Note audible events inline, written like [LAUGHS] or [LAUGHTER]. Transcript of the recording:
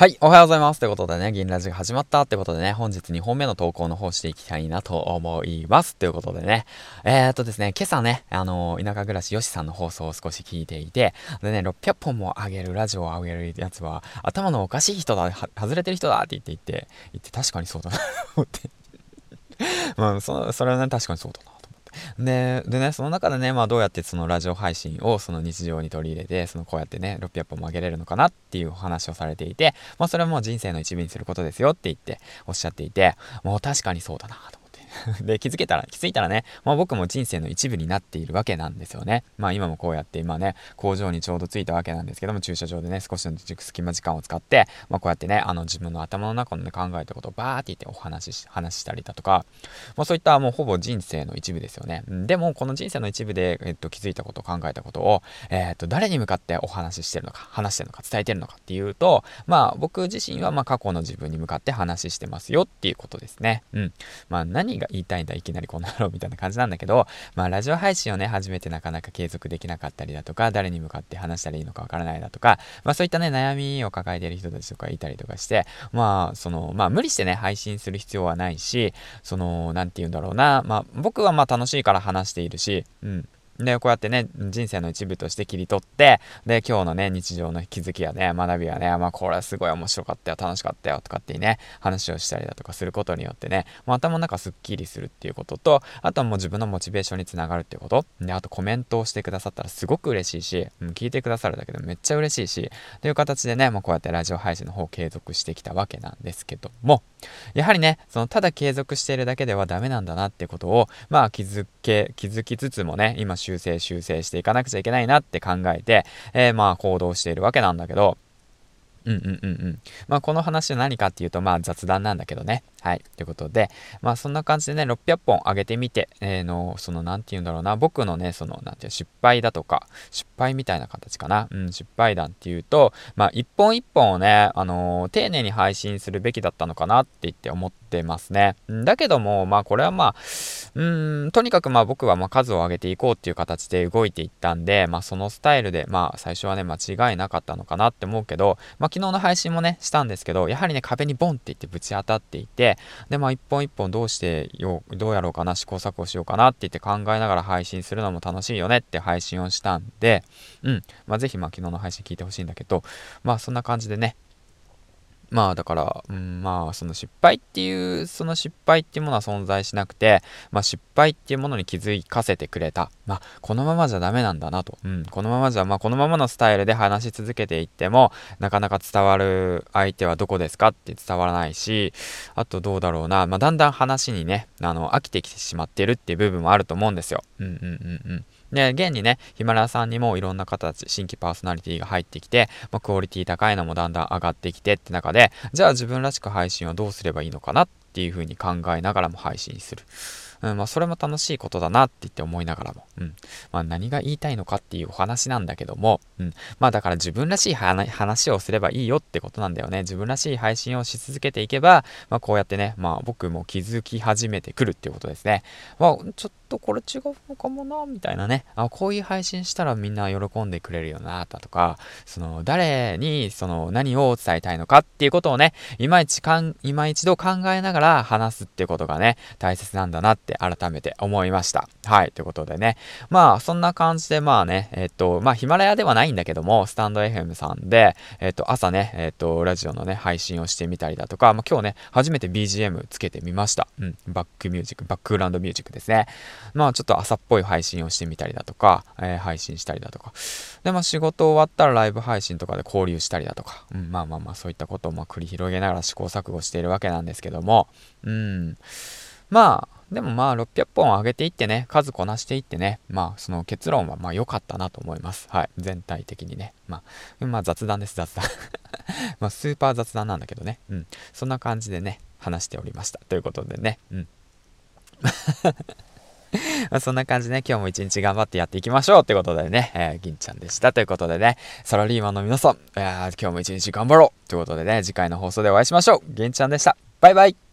はい、おはようございます。ということでね、銀ラジが始まったってことでね、本日2本目の投稿の方していきたいなと思います。ということでね、えー、っとですね、今朝ね、あのー、田舎暮らしよしさんの放送を少し聞いていて、でね、600本も上げる、ラジオを上げるやつは、頭のおかしい人だ、外れてる人だって言って言って、言って確かにそうだな思って。[LAUGHS] まあ、そそれはね、確かにそうだな。[LAUGHS] で、でね、その中でね、まあどうやってそのラジオ配信をその日常に取り入れて、そのこうやってね、600本も上げれるのかなっていうお話をされていて、まあそれはもう人生の一部にすることですよって言っておっしゃっていて、もう確かにそうだなと。[LAUGHS] で、気づけたら、気づいたらね、まあ僕も人生の一部になっているわけなんですよね。まあ今もこうやって今ね、工場にちょうど着いたわけなんですけども、駐車場でね、少しの隙間時間を使って、まあこうやってね、あの自分の頭の中のね、考えたことをバーって言ってお話し、話したりだとか、まあそういったもうほぼ人生の一部ですよね。でも、この人生の一部で、えっと、気づいたこと、考えたことを、えー、っと、誰に向かってお話ししてるのか、話してるのか、伝えてるのかっていうと、まあ僕自身はまあ過去の自分に向かって話してますよっていうことですね。うん。まあ何が言いたいんだ、いきなりこんなろみたいな感じなんだけど、[LAUGHS] まあラジオ配信をね、初めてなかなか継続できなかったりだとか、誰に向かって話したらいいのかわからないだとか、まあそういったね、悩みを抱えている人たちとかいたりとかして、まあその、まあ無理してね、配信する必要はないし、その、何て言うんだろうな、まあ僕はまあ楽しいから話しているし、うん。で、こうやってね、人生の一部として切り取って、で、今日のね、日常の気づきやね、学びやね、まあ、これはすごい面白かったよ、楽しかったよ、とかってね、話をしたりだとかすることによってね、もう頭の中すっきりするっていうことと、あとはもう自分のモチベーションにつながるっていうこと、で、あとコメントをしてくださったらすごく嬉しいし、うん、聞いてくださるだけでめっちゃ嬉しいし、という形でね、もうこうやってラジオ配信の方を継続してきたわけなんですけども、やはりね、そのただ継続しているだけではダメなんだなってことを、まあ気づけ、気づきつつもね、今修正修正していかなくちゃいけないなって考えて、えー、まあ行動しているわけなんだけど、うんうんうんうん。まあこの話は何かっていうとまあ雑談なんだけどね。はい。ということで、まあそんな感じでね、600本上げてみて、えー、の、その、なんて言うんだろうな、僕のね、その、なんていう失敗だとか、失敗みたいな形かな。うん、失敗談っていうと、まあ一本一本をね、あのー、丁寧に配信するべきだったのかなって言って思ってますね。だけども、まあこれはまあ、うん、とにかくまあ僕はまあ数を上げていこうっていう形で動いていったんで、まあそのスタイルで、まあ最初はね、間違いなかったのかなって思うけど、まあ昨日の配信もね、したんですけど、やはりね、壁にボンって言ってぶち当たっていて、で、まあ、一本一本どうしてよう、どうやろうかな、試行錯誤しようかなって言って考えながら配信するのも楽しいよねって配信をしたんで、うん。まあ、ぜひ、まあ、昨日の配信聞いてほしいんだけど、まあ、そんな感じでね、まあだから、うん、まあその失敗っていう、その失敗っていうものは存在しなくて、まあ失敗っていうものに気づかせてくれた。まあこのままじゃダメなんだなと。うん、このままじゃ、まあこのままのスタイルで話し続けていっても、なかなか伝わる相手はどこですかって伝わらないし、あとどうだろうな、まあだんだん話にね、あの、飽きてきてしまってるっていう部分もあると思うんですよ。うんうんうんうん。で、現にね、ヒマラヤさんにもいろんな方たち、新規パーソナリティが入ってきて、まあ、クオリティ高いのもだんだん上がってきてって中で、じゃあ自分らしく配信はどうすればいいのかなっていうふうに考えながらも配信する。うん、まあ、それも楽しいことだなって言って思いながらも、うん。まあ、何が言いたいのかっていうお話なんだけども、うん。まあ、だから自分らしい話をすればいいよってことなんだよね。自分らしい配信をし続けていけば、まあ、こうやってね、まあ、僕も気づき始めてくるっていうことですね。まあ、ちょっとこれ違うのかもな、みたいなね。あ、こういう配信したらみんな喜んでくれるよな、だとか、その、誰に、その、何を伝えたいのかっていうことをね、今一かん、今一度考えながら話すっていうことがね、大切なんだなって改めて思いました。はい、ということでね。まあ、そんな感じで、まあね、えっと、まあ、ヒマラヤではないんだけども、スタンド FM さんで、えっと、朝ね、えっと、ラジオのね、配信をしてみたりだとか、まあ、今日ね、初めて BGM つけてみました。うん、バックミュージック、バックグラウンドミュージックですね。まあちょっと朝っぽい配信をしてみたりだとか、えー、配信したりだとか。で、まあ仕事終わったらライブ配信とかで交流したりだとか、うん、まあまあまあそういったことをま繰り広げながら試行錯誤しているわけなんですけども、うん。まあ、でもまあ600本上げていってね、数こなしていってね、まあその結論はまあ良かったなと思います。はい。全体的にね。まあ、まあ雑談です、雑談 [LAUGHS] まあスーパー雑談なんだけどね。うん。そんな感じでね、話しておりました。ということでね。うん。[LAUGHS] そんな感じでね、今日も一日頑張ってやっていきましょうってことでね、えー、銀ちゃんでした。ということでね、サラリーマンの皆さん、えー、今日も一日頑張ろうということでね、次回の放送でお会いしましょう。銀ちゃんでした。バイバイ